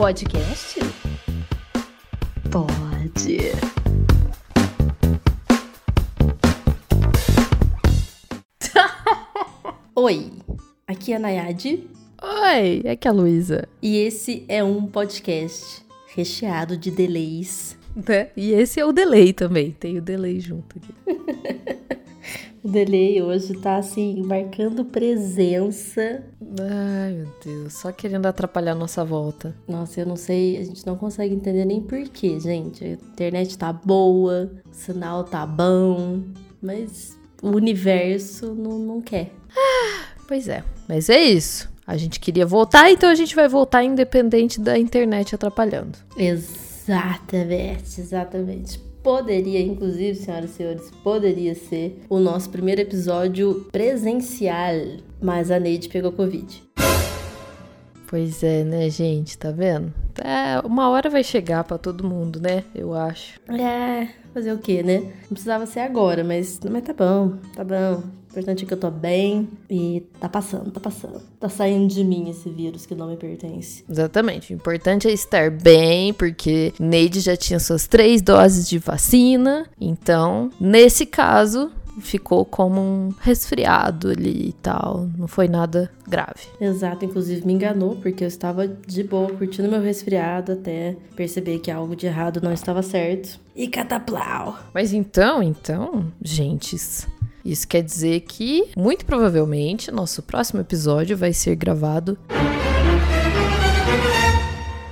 podcast? Pode. Oi, aqui é a Nayade Oi, aqui é a Luísa. e esse é um podcast recheado de delays. Né? E esse é o delay também, tem o delay junto aqui. O delay hoje tá assim, marcando presença. Ai, meu Deus, só querendo atrapalhar nossa volta. Nossa, eu não sei, a gente não consegue entender nem porquê, gente. A internet tá boa, o sinal tá bom, mas o universo não, não quer. Pois é, mas é isso. A gente queria voltar, então a gente vai voltar independente da internet atrapalhando. Exatamente, exatamente. Poderia, inclusive, senhoras e senhores, poderia ser o nosso primeiro episódio presencial, mas a Neide pegou Covid. Pois é, né, gente? Tá vendo? É, uma hora vai chegar pra todo mundo, né? Eu acho. É, fazer o quê, né? Não precisava ser agora, mas, mas tá bom, tá bom. O importante é que eu tô bem e tá passando, tá passando. Tá saindo de mim esse vírus que não me pertence. Exatamente. O importante é estar bem, porque Neide já tinha suas três doses de vacina. Então, nesse caso, ficou como um resfriado ali e tal. Não foi nada grave. Exato, inclusive me enganou, porque eu estava de boa curtindo meu resfriado até perceber que algo de errado não estava certo. E cataplau! Mas então, então, gentes. Isso quer dizer que, muito provavelmente, nosso próximo episódio vai ser gravado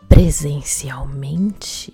presencialmente.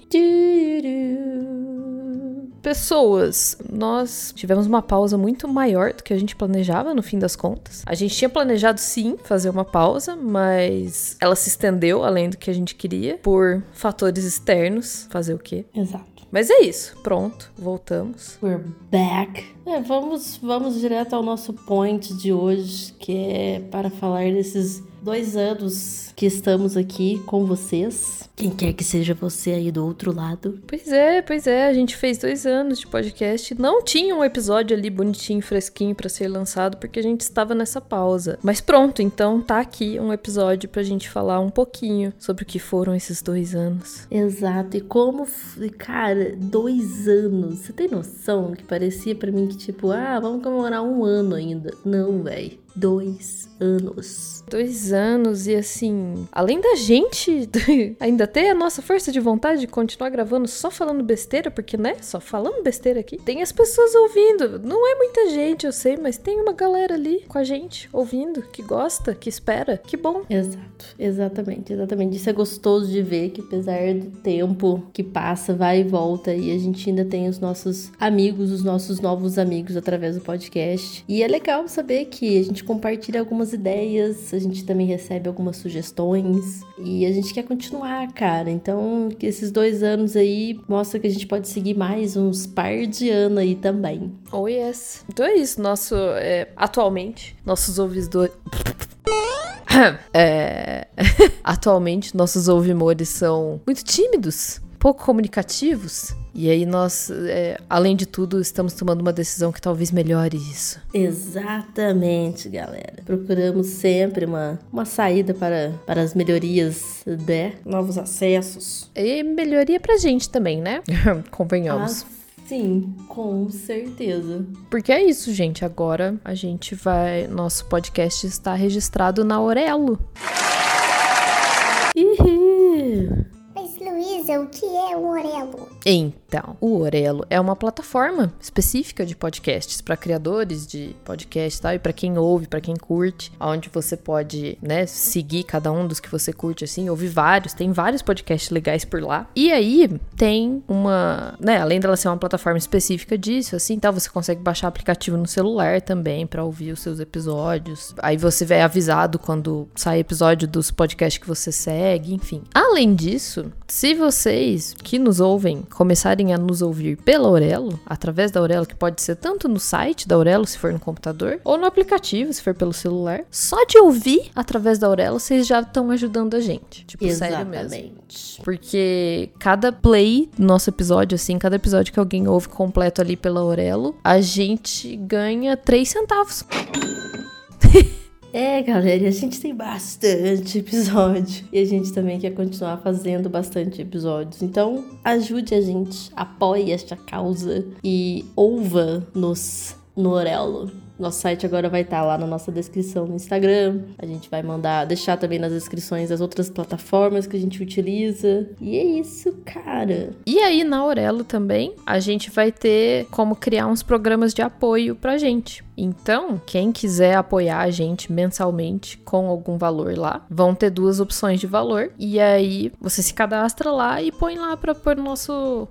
Pessoas, nós tivemos uma pausa muito maior do que a gente planejava no fim das contas. A gente tinha planejado sim fazer uma pausa, mas ela se estendeu além do que a gente queria por fatores externos. Fazer o quê? Exato. Mas é isso, pronto, voltamos. We're back. É, vamos, vamos direto ao nosso point de hoje, que é para falar desses dois anos que estamos aqui com vocês. Quem quer que seja você aí do outro lado. Pois é, pois é, a gente fez dois anos de podcast. Não tinha um episódio ali bonitinho, fresquinho pra ser lançado, porque a gente estava nessa pausa. Mas pronto, então tá aqui um episódio pra gente falar um pouquinho sobre o que foram esses dois anos. Exato. E como, cara, dois anos. Você tem noção que parecia pra mim que, tipo, ah, vamos comemorar um ano ainda. Não, véi. Dois anos. Dois anos e assim, além da gente ainda ter a nossa força de vontade de continuar gravando só falando besteira, porque né, só falando besteira aqui, tem as pessoas ouvindo. Não é muita gente, eu sei, mas tem uma galera ali com a gente ouvindo, que gosta, que espera. Que bom. Exato, exatamente, exatamente. Isso é gostoso de ver que apesar do tempo que passa, vai e volta, e a gente ainda tem os nossos amigos, os nossos novos amigos através do podcast. E é legal saber que a gente compartilha algumas ideias, a gente também recebe algumas sugestões e a gente quer continuar, cara. Então, que esses dois anos aí mostra que a gente pode seguir mais uns par de anos aí também. Oh yes. Então é isso, nosso. é, atualmente, nossos ouvidores. É, atualmente, nossos ouvimores são muito tímidos, pouco comunicativos. E aí nós, é, além de tudo, estamos tomando uma decisão que talvez melhore isso. Exatamente, galera. Procuramos sempre uma, uma saída para, para as melhorias, né? Novos acessos. E melhoria pra gente também, né? Convenhamos. Ah, sim, com certeza. Porque é isso, gente. Agora a gente vai. Nosso podcast está registrado na Aurelo. O que é o Orelo? Então, o Orelo é uma plataforma específica de podcasts para criadores de podcast, tá? E para quem ouve, para quem curte, onde você pode, né, seguir cada um dos que você curte assim, ouvir vários, tem vários podcasts legais por lá. E aí tem uma, né, além dela ser uma plataforma específica disso, assim, tal, você consegue baixar aplicativo no celular também para ouvir os seus episódios. Aí você vai avisado quando sai episódio dos podcasts que você segue, enfim. Além disso, se vocês que nos ouvem começarem a nos ouvir pela Aurelo, através da Aurelo, que pode ser tanto no site da Aurelo, se for no computador, ou no aplicativo, se for pelo celular, só de ouvir através da Aurelo, vocês já estão ajudando a gente. Tipo, sério mesmo. exatamente. Porque cada play do nosso episódio, assim, cada episódio que alguém ouve completo ali pela Aurelo, a gente ganha 3 centavos. É, galera, a gente tem bastante episódio. E a gente também quer continuar fazendo bastante episódios. Então, ajude a gente, apoie esta causa e ouva-nos no Orelo. Nosso site agora vai estar lá na nossa descrição no Instagram. A gente vai mandar, deixar também nas descrições as outras plataformas que a gente utiliza. E é isso, cara. E aí na Aurelo também, a gente vai ter como criar uns programas de apoio pra gente. Então, quem quiser apoiar a gente mensalmente com algum valor lá, vão ter duas opções de valor. E aí você se cadastra lá e põe lá para pôr nosso.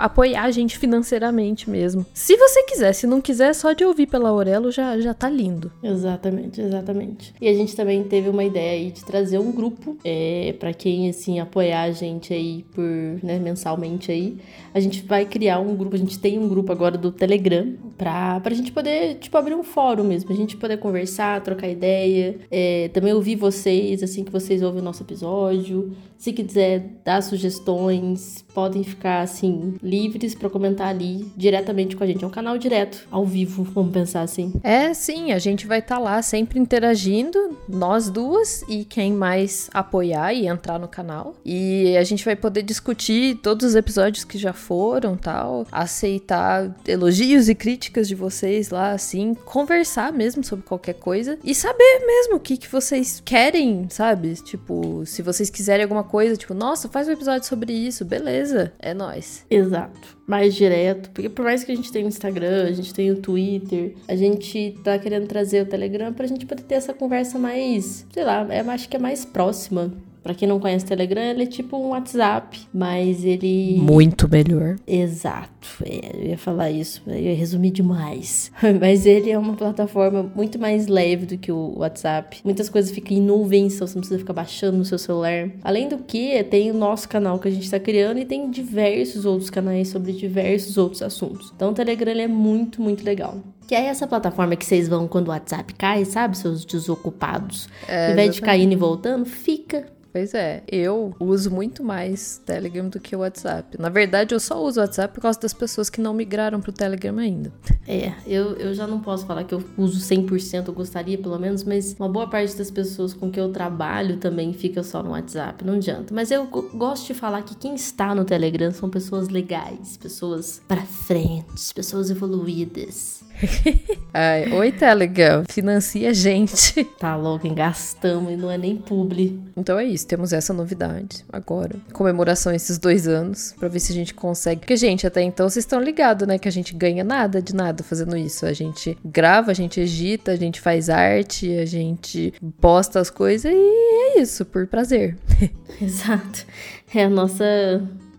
Apoiar a gente financeiramente mesmo. Se você quiser, se não quiser, só de ouvir pela Aurelo já, já tá lindo. Exatamente, exatamente. E a gente também teve uma ideia aí de trazer um grupo é, para quem assim apoiar a gente aí por né, mensalmente aí. A gente vai criar um grupo, a gente tem um grupo agora do Telegram pra, pra gente poder, tipo, abrir um fórum mesmo, a gente poder conversar, trocar ideia, é, também ouvir vocês, assim que vocês ouvem o nosso episódio. Se quiser dar sugestões, podem ficar, assim, livres para comentar ali diretamente com a gente. É um canal direto, ao vivo, vamos pensar assim. É, sim, a gente vai estar tá lá sempre interagindo, nós duas e quem mais apoiar e entrar no canal. E a gente vai poder discutir todos os episódios que já foram, tal, aceitar elogios e críticas de vocês lá, assim, conversar mesmo sobre qualquer coisa e saber mesmo o que, que vocês querem, sabe? Tipo, se vocês quiserem alguma coisa, tipo, nossa, faz um episódio sobre isso, beleza, é nós. Exato. Mais direto, porque por mais que a gente tenha o Instagram, a gente tenha o Twitter, a gente tá querendo trazer o Telegram pra gente poder ter essa conversa mais, sei lá, é, acho que é mais próxima Pra quem não conhece o Telegram, ele é tipo um WhatsApp, mas ele. Muito melhor. Exato. É, eu ia falar isso, eu ia resumir demais. mas ele é uma plataforma muito mais leve do que o WhatsApp. Muitas coisas ficam em nuvens, então você não precisa ficar baixando no seu celular. Além do que, tem o nosso canal que a gente tá criando e tem diversos outros canais sobre diversos outros assuntos. Então o Telegram ele é muito, muito legal. Que é essa plataforma que vocês vão quando o WhatsApp cai, sabe? Seus desocupados. É, Ao invés de cair e voltando, fica Pois é, eu uso muito mais Telegram do que o WhatsApp. Na verdade, eu só uso o WhatsApp por causa das pessoas que não migraram pro Telegram ainda. É, eu, eu já não posso falar que eu uso 100%, eu gostaria pelo menos, mas uma boa parte das pessoas com que eu trabalho também fica só no WhatsApp, não adianta. Mas eu gosto de falar que quem está no Telegram são pessoas legais, pessoas para frente, pessoas evoluídas. Ai, oi, Telegram, financia a gente. Tá louco, gastamos e não é nem publi. Então é isso, temos essa novidade agora. Comemoração esses dois anos, pra ver se a gente consegue. Porque, gente, até então vocês estão ligados, né? Que a gente ganha nada de nada fazendo isso. A gente grava, a gente edita, a gente faz arte, a gente posta as coisas e é isso, por prazer. Exato. É a nossa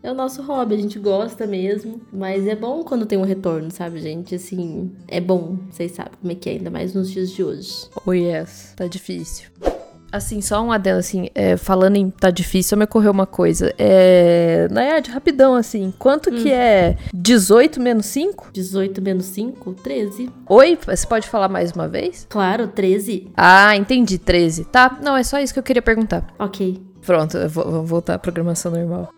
é o nosso hobby, a gente gosta mesmo, mas é bom quando tem um retorno, sabe, gente? Assim, é bom, vocês sabem como é que é, ainda mais nos dias de hoje. Oh, yes, tá difícil. Assim, só um adendo, assim, é, falando em tá difícil, me ocorreu uma coisa. É. Nayad, rapidão, assim, quanto hum. que é 18 menos 5? 18 menos 5? 13. Oi? Você pode falar mais uma vez? Claro, 13. Ah, entendi, 13. Tá, não, é só isso que eu queria perguntar. Ok. Pronto, vamos voltar à programação normal.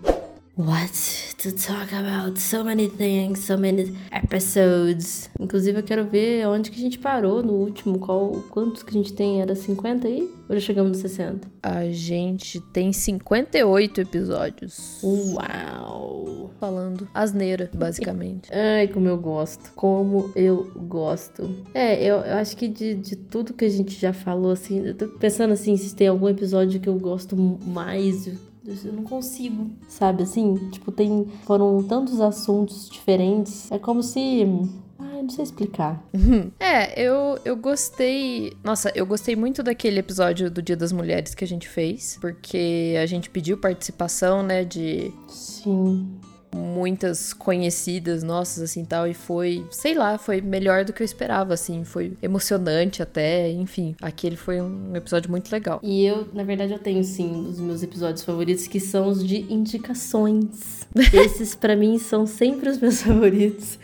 What to talk about? So many things, so many episodes. Inclusive eu quero ver onde que a gente parou no último, qual, quantos que a gente tem? Era 50 aí? Ou já chegamos nos 60? A gente tem 58 episódios. Uau! Falando asneira, basicamente. Ai, como eu gosto. Como eu gosto. É, eu, eu acho que de, de tudo que a gente já falou, assim, eu tô pensando assim, se tem algum episódio que eu gosto mais, eu não consigo, sabe assim? Tipo, tem. Foram tantos assuntos diferentes. É como se. Ai, não sei explicar. é, eu, eu gostei. Nossa, eu gostei muito daquele episódio do Dia das Mulheres que a gente fez. Porque a gente pediu participação, né? De. Sim muitas conhecidas nossas, assim, tal, e foi, sei lá, foi melhor do que eu esperava, assim, foi emocionante até, enfim, aquele foi um episódio muito legal. E eu, na verdade, eu tenho, sim, os meus episódios favoritos, que são os de indicações. Esses, para mim, são sempre os meus favoritos.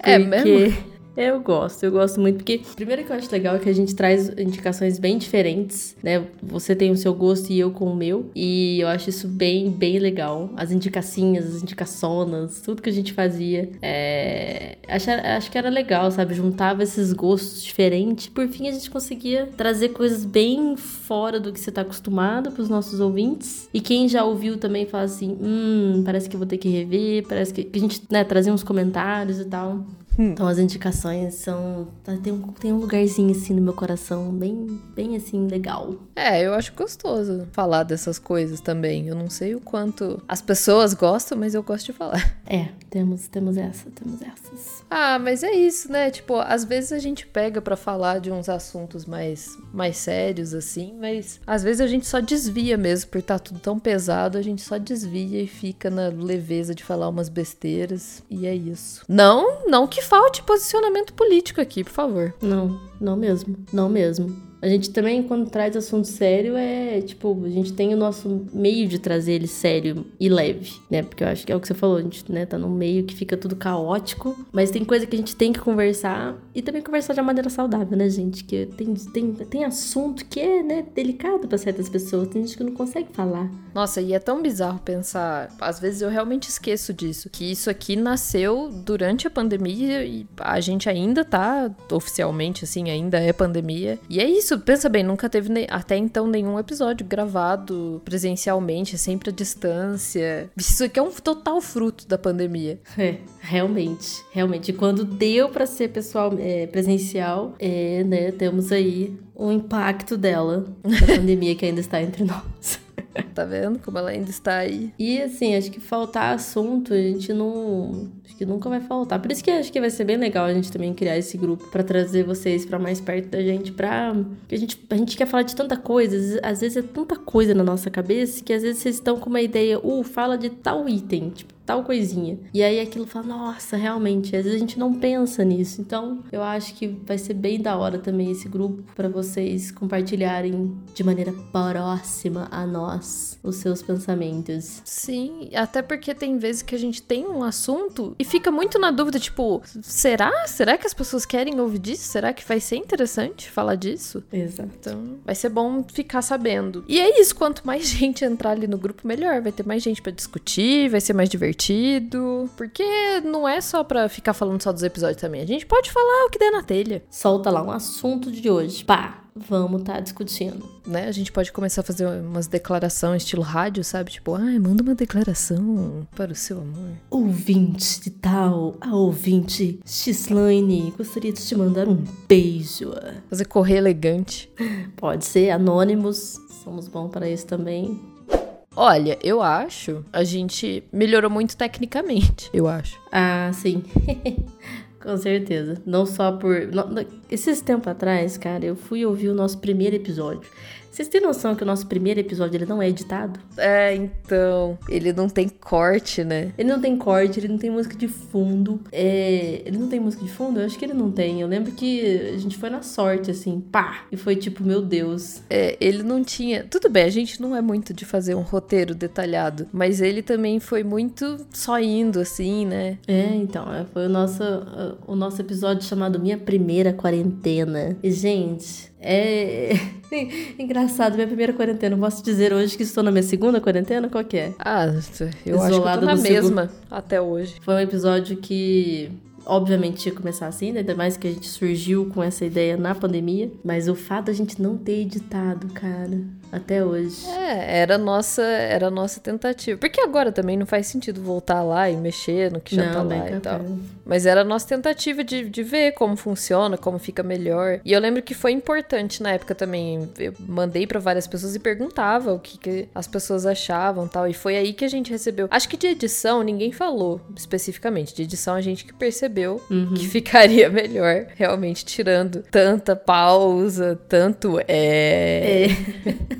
É mesmo? Eu gosto, eu gosto muito, porque primeiro que eu acho legal é que a gente traz indicações bem diferentes, né? Você tem o seu gosto e eu com o meu. E eu acho isso bem, bem legal. As indicacinhas, as indicações, tudo que a gente fazia. É... Acho, acho que era legal, sabe? Juntava esses gostos diferentes. Por fim, a gente conseguia trazer coisas bem fora do que você tá acostumado pros nossos ouvintes. E quem já ouviu também fala assim: hum, parece que vou ter que rever, parece que a gente, né, trazia uns comentários e tal. Hum. Então as indicações são. Tá, tem um, tem um lugarzinho assim no meu coração, bem, bem assim, legal. É, eu acho gostoso falar dessas coisas também. Eu não sei o quanto as pessoas gostam, mas eu gosto de falar. É, temos, temos essa, temos essas. Ah, mas é isso, né? Tipo, às vezes a gente pega para falar de uns assuntos mais, mais sérios, assim, mas às vezes a gente só desvia mesmo, por estar tá tudo tão pesado, a gente só desvia e fica na leveza de falar umas besteiras. E é isso. Não, não que falte posicionamento político aqui, por favor. Não, não mesmo. Não mesmo. A gente também, quando traz assunto sério, é tipo, a gente tem o nosso meio de trazer ele sério e leve, né? Porque eu acho que é o que você falou, a gente né, tá num meio que fica tudo caótico, mas tem coisa que a gente tem que conversar e também conversar de uma maneira saudável, né, gente? Que tem, tem, tem assunto que é, né, delicado para certas pessoas, tem gente que não consegue falar. Nossa, e é tão bizarro pensar, às vezes eu realmente esqueço disso, que isso aqui nasceu durante a pandemia e a gente ainda tá oficialmente, assim, ainda é pandemia. E é isso isso, pensa bem, nunca teve até então nenhum episódio gravado presencialmente, é sempre à distância. Isso aqui é um total fruto da pandemia. É, realmente, realmente. E quando deu para ser pessoal é, presencial, é, né, temos aí o impacto dela, da pandemia que ainda está entre nós. tá vendo como ela ainda está aí? E assim, acho que faltar assunto, a gente não. Acho que nunca vai faltar. Por isso que acho que vai ser bem legal a gente também criar esse grupo para trazer vocês para mais perto da gente, pra. a gente, a gente quer falar de tanta coisa, às vezes é tanta coisa na nossa cabeça que às vezes vocês estão com uma ideia, uh, fala de tal item. Tipo, tal coisinha. E aí aquilo fala, nossa, realmente, às vezes a gente não pensa nisso. Então, eu acho que vai ser bem da hora também esse grupo para vocês compartilharem de maneira próxima a nós os seus pensamentos. Sim, até porque tem vezes que a gente tem um assunto e fica muito na dúvida, tipo, será? Será que as pessoas querem ouvir disso? Será que vai ser interessante falar disso? Exato. Então, vai ser bom ficar sabendo. E é isso, quanto mais gente entrar ali no grupo, melhor. Vai ter mais gente para discutir, vai ser mais divertido divertido. Porque não é só pra ficar falando só dos episódios também. A gente pode falar o que der na telha. Solta lá um assunto de hoje. Pá, vamos tá discutindo. Né? A gente pode começar a fazer umas declarações estilo rádio, sabe? Tipo, ai, manda uma declaração para o seu amor. Ouvinte de tal, a ouvinte Xlaine, gostaria de te mandar um beijo. Fazer correr elegante. Pode ser, anônimos, somos bons para isso também. Olha, eu acho a gente melhorou muito tecnicamente, eu acho. Ah, sim. Com certeza. Não só por. Esses tempos atrás, cara, eu fui ouvir o nosso primeiro episódio. Vocês têm noção que o nosso primeiro episódio ele não é editado? É, então. Ele não tem corte, né? Ele não tem corte, ele não tem música de fundo. É... Ele não tem música de fundo? Eu acho que ele não tem. Eu lembro que a gente foi na sorte, assim, pá! E foi tipo, meu Deus. É, ele não tinha. Tudo bem, a gente não é muito de fazer um roteiro detalhado, mas ele também foi muito só indo, assim, né? É, então. É, foi o nosso, o nosso episódio chamado Minha Primeira Quarentena. E, gente, é engraçado, minha primeira quarentena. Posso dizer hoje que estou na minha segunda quarentena? Qual que é? Ah, eu acho que eu tô na mesma segundo... até hoje. Foi um episódio que obviamente ia começar assim, né? ainda mais que a gente surgiu com essa ideia na pandemia. Mas o fato da gente não ter editado, cara, até hoje. É, era nossa, era nossa tentativa. Porque agora também não faz sentido voltar lá e mexer no que já não, tá lá e tal. Mas era a nossa tentativa de, de ver como funciona, como fica melhor. E eu lembro que foi importante na época também. Eu mandei para várias pessoas e perguntava o que, que as pessoas achavam tal. E foi aí que a gente recebeu. Acho que de edição ninguém falou especificamente. De edição a gente que percebeu uhum. que ficaria melhor, realmente tirando tanta pausa, tanto é. é.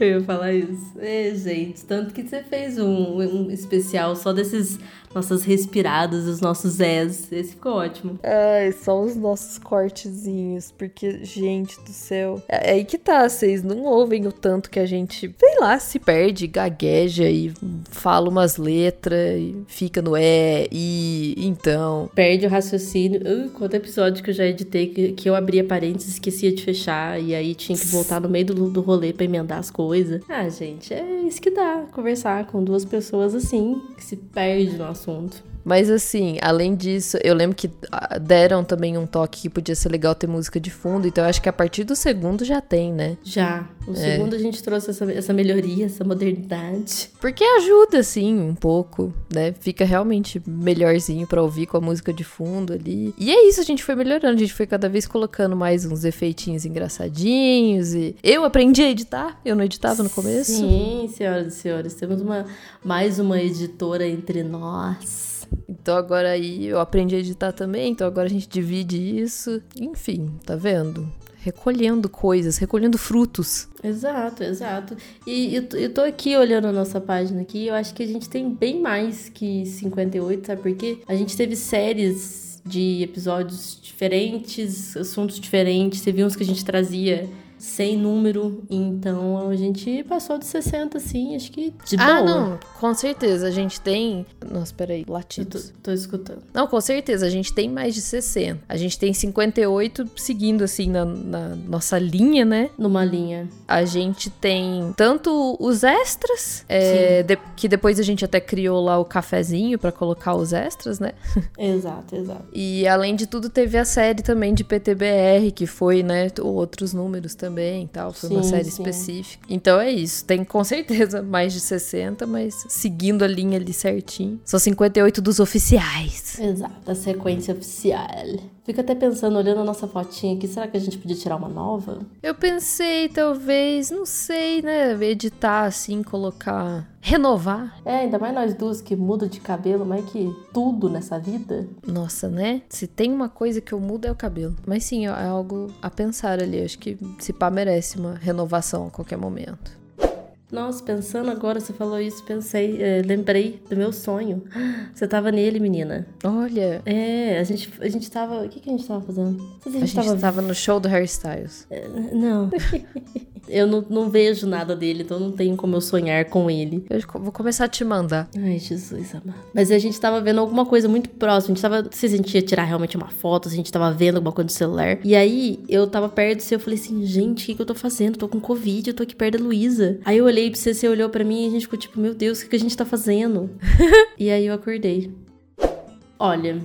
Eu ia falar isso. É, gente, tanto que você fez um, um especial só desses nossas respiradas, os nossos S. Esse ficou ótimo. Ai, só os nossos cortezinhos, porque, gente do céu. É, é aí que tá, vocês não ouvem o tanto que a gente, sei lá, se perde, gagueja e fala umas letras e fica no é, e, então. Perde o raciocínio. Uh, quanto episódio que eu já editei que, que eu abria parênteses, esquecia de fechar, e aí tinha que voltar no meio do, do rolê pra emendar as coisas. Ah, gente, é isso que dá, conversar com duas pessoas assim, que se perde no assunto. Mas assim, além disso, eu lembro que ah, deram também um toque que podia ser legal ter música de fundo, então eu acho que a partir do segundo já tem, né? Já. O é. segundo a gente trouxe essa, essa melhoria, essa modernidade. Porque ajuda, assim, um pouco, né? Fica realmente melhorzinho pra ouvir com a música de fundo ali. E é isso, a gente foi melhorando, a gente foi cada vez colocando mais uns efeitinhos engraçadinhos e eu aprendi a editar, eu não editava no começo. Sim, senhoras e senhores, temos uma mais uma editora entre nós. Então agora aí eu aprendi a editar também, então agora a gente divide isso. Enfim, tá vendo? Recolhendo coisas, recolhendo frutos. Exato, exato. E eu, tô aqui olhando a nossa página aqui, eu acho que a gente tem bem mais que 58, sabe por quê? A gente teve séries de episódios diferentes, assuntos diferentes, teve uns que a gente trazia sem número. Então a gente passou de 60, assim, acho que de ah, boa. Ah, não, com certeza. A gente tem. Nossa, peraí, latidos. Tô, tô, escutando. Não, com certeza. A gente tem mais de 60. A gente tem 58 seguindo, assim, na, na nossa linha, né? Numa linha. A gente tem tanto os extras, é, de, que depois a gente até criou lá o cafezinho para colocar os extras, né? Exato, exato. E além de tudo, teve a série também de PTBR, que foi, né, outros números também também tal. Foi sim, uma série sim. específica. Então é isso. Tem com certeza mais de 60, mas seguindo a linha ali certinho. São 58 dos oficiais. Exato, a sequência oficial. Fico até pensando, olhando a nossa fotinha aqui, será que a gente podia tirar uma nova? Eu pensei, talvez, não sei, né? Editar assim, colocar. Renovar. É, ainda mais nós duas que mudam de cabelo, mais que tudo nessa vida. Nossa, né? Se tem uma coisa que eu mudo é o cabelo. Mas sim, é algo a pensar ali. Acho que se pá merece uma renovação a qualquer momento. Nossa, pensando agora, você falou isso, pensei, é, lembrei do meu sonho. Você tava nele, menina. Olha. É, a gente, a gente tava. O que, que a gente tava fazendo? a gente, a gente tava... tava no show do Harry Styles. É, não. eu não, não vejo nada dele, então não tenho como eu sonhar com ele. Eu vou começar a te mandar. Ai, Jesus amado. Mas a gente tava vendo alguma coisa muito próxima. A gente tava. Se a gente ia tirar realmente uma foto, se a gente tava vendo alguma coisa no celular. E aí, eu tava perto do seu, eu falei assim, gente, o que, que eu tô fazendo? tô com Covid, eu tô aqui perto da Luísa. Aí eu olhei pra você, você olhou para mim e a gente ficou tipo, meu Deus, o que, que a gente tá fazendo? e aí eu acordei. Olha,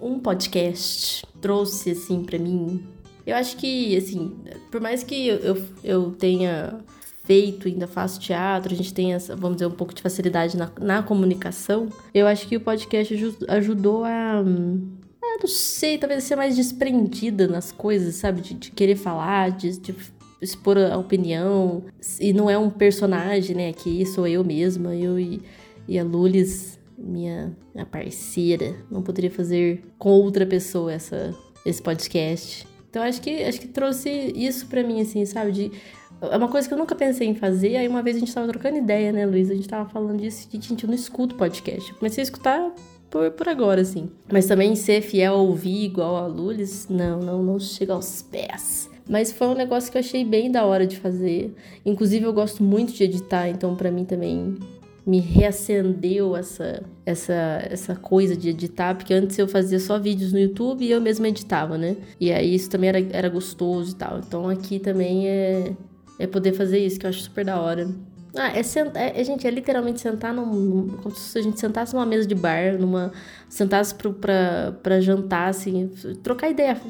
um podcast trouxe assim para mim. Eu acho que, assim, por mais que eu, eu, eu tenha feito, ainda faço teatro, a gente tem essa, vamos dizer, um pouco de facilidade na, na comunicação, eu acho que o podcast ajudou a. Eu não sei, talvez ser mais desprendida nas coisas, sabe? De, de querer falar, de, de expor a opinião. E não é um personagem, né? Aqui sou eu mesma, eu e, e a Lulis, minha, minha parceira. Não poderia fazer com outra pessoa essa, esse podcast. Então acho que acho que trouxe isso para mim, assim, sabe? De, é uma coisa que eu nunca pensei em fazer. Aí uma vez a gente tava trocando ideia, né, Luiz? A gente tava falando disso e, gente, eu não escuto podcast. Eu comecei a escutar por, por agora, assim. Mas também ser fiel a ouvir igual a Lulis, não, não, não chega aos pés. Mas foi um negócio que eu achei bem da hora de fazer. Inclusive, eu gosto muito de editar, então para mim também me reacendeu essa, essa, essa coisa de editar, porque antes eu fazia só vídeos no YouTube e eu mesma editava, né? E aí isso também era, era gostoso e tal. Então aqui também é, é poder fazer isso, que eu acho super da hora. Ah, é, sentar, é, é, gente, é literalmente sentar num, como se a gente sentasse numa mesa de bar, numa sentasse pro, pra, pra jantar, assim, trocar ideia,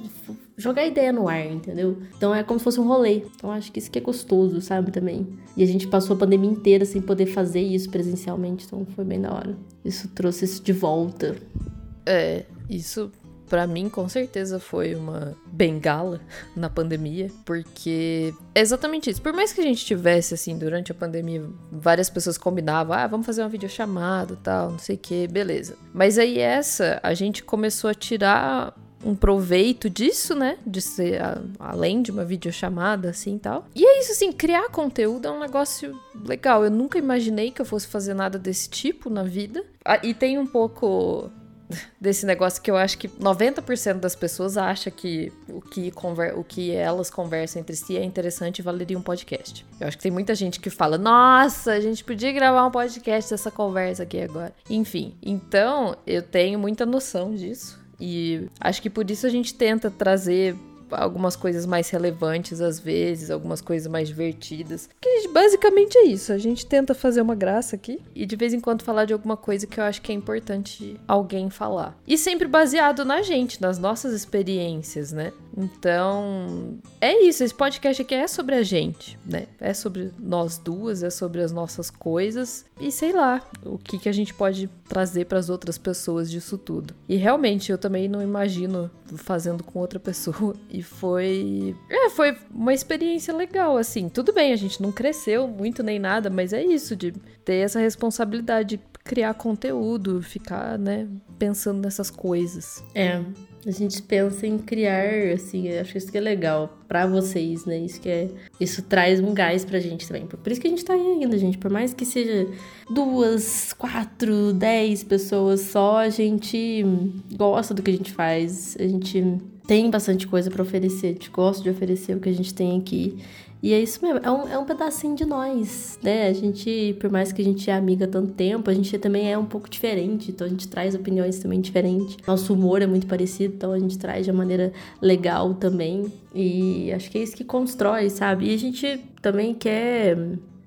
jogar ideia no ar, entendeu? Então é como se fosse um rolê. Então acho que isso que é gostoso, sabe, também. E a gente passou a pandemia inteira sem poder fazer isso presencialmente, então foi bem da hora. Isso trouxe isso de volta. É, isso para mim com certeza foi uma bengala na pandemia, porque é exatamente isso. Por mais que a gente tivesse assim durante a pandemia, várias pessoas combinavam, ah, vamos fazer uma videochamada, tal, não sei o que, beleza. Mas aí essa a gente começou a tirar um proveito disso, né? De ser a, além de uma videochamada, assim e tal. E é isso, assim, criar conteúdo é um negócio legal. Eu nunca imaginei que eu fosse fazer nada desse tipo na vida. Ah, e tem um pouco desse negócio que eu acho que 90% das pessoas acha que o que, conver o que elas conversam entre si é interessante e valeria um podcast. Eu acho que tem muita gente que fala: Nossa, a gente podia gravar um podcast dessa conversa aqui agora. Enfim, então eu tenho muita noção disso. E acho que por isso a gente tenta trazer algumas coisas mais relevantes às vezes, algumas coisas mais divertidas. Que basicamente é isso. A gente tenta fazer uma graça aqui e de vez em quando falar de alguma coisa que eu acho que é importante alguém falar. E sempre baseado na gente, nas nossas experiências, né? Então, é isso. Esse podcast aqui é sobre a gente, né? É sobre nós duas, é sobre as nossas coisas e sei lá o que, que a gente pode trazer para as outras pessoas disso tudo. E realmente eu também não imagino fazendo com outra pessoa e foi, é, foi uma experiência legal assim. Tudo bem, a gente não cresceu muito nem nada, mas é isso de ter essa responsabilidade de criar conteúdo, ficar, né, pensando nessas coisas. É, a gente pensa em criar, assim, acho isso que é legal para vocês, né? Isso que é, isso traz um gás pra gente também. Por isso que a gente tá aí ainda, gente. Por mais que seja duas, quatro, dez pessoas só, a gente gosta do que a gente faz. A gente tem bastante coisa para oferecer. A gente gosta de oferecer o que a gente tem aqui. E é isso mesmo, é um, é um pedacinho de nós, né? A gente, por mais que a gente é amiga há tanto tempo, a gente também é um pouco diferente, então a gente traz opiniões também diferentes. Nosso humor é muito parecido, então a gente traz de uma maneira legal também. E acho que é isso que constrói, sabe? E a gente também quer.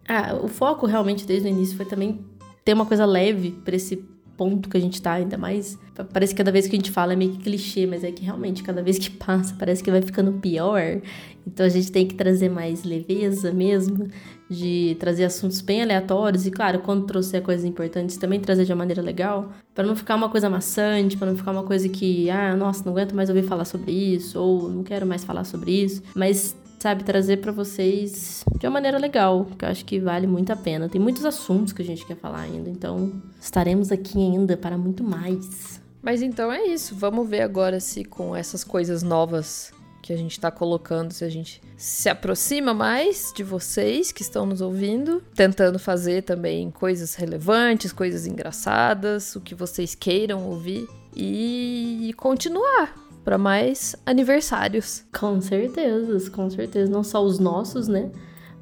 Ah, o foco realmente desde o início foi também ter uma coisa leve para esse ponto que a gente tá, ainda mais. Parece que cada vez que a gente fala é meio que clichê, mas é que realmente cada vez que passa parece que vai ficando pior. Então a gente tem que trazer mais leveza mesmo, de trazer assuntos bem aleatórios e, claro, quando trouxer coisas importantes, também trazer de uma maneira legal, para não ficar uma coisa maçante, para não ficar uma coisa que, ah, nossa, não aguento mais ouvir falar sobre isso, ou não quero mais falar sobre isso, mas sabe, trazer para vocês de uma maneira legal, que eu acho que vale muito a pena. Tem muitos assuntos que a gente quer falar ainda, então estaremos aqui ainda para muito mais. Mas então é isso, vamos ver agora se com essas coisas novas que a gente está colocando, se a gente se aproxima mais de vocês que estão nos ouvindo, tentando fazer também coisas relevantes, coisas engraçadas, o que vocês queiram ouvir e continuar para mais aniversários. Com certeza, com certeza. Não só os nossos, né?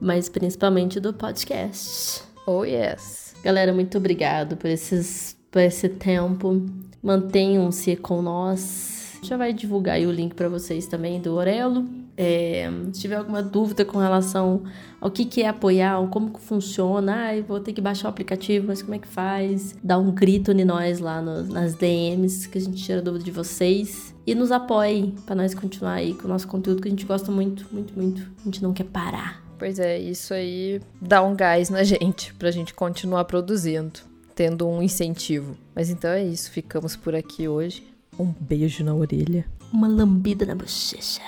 Mas principalmente do podcast. Oh, yes. Galera, muito obrigado por, esses, por esse tempo. Mantenham-se com nós. Já vai divulgar aí o link para vocês também do Orelo. É, se tiver alguma dúvida com relação ao que, que é apoiar, como que funciona, ai, vou ter que baixar o aplicativo, mas como é que faz? Dá um grito em nós lá no, nas DMs, que a gente tira dúvida de vocês. E nos apoie para nós continuar aí com o nosso conteúdo que a gente gosta muito, muito, muito. A gente não quer parar. Pois é, isso aí dá um gás na gente pra gente continuar produzindo, tendo um incentivo. Mas então é isso, ficamos por aqui hoje. Um beijo na orelha. Uma lambida na bochecha.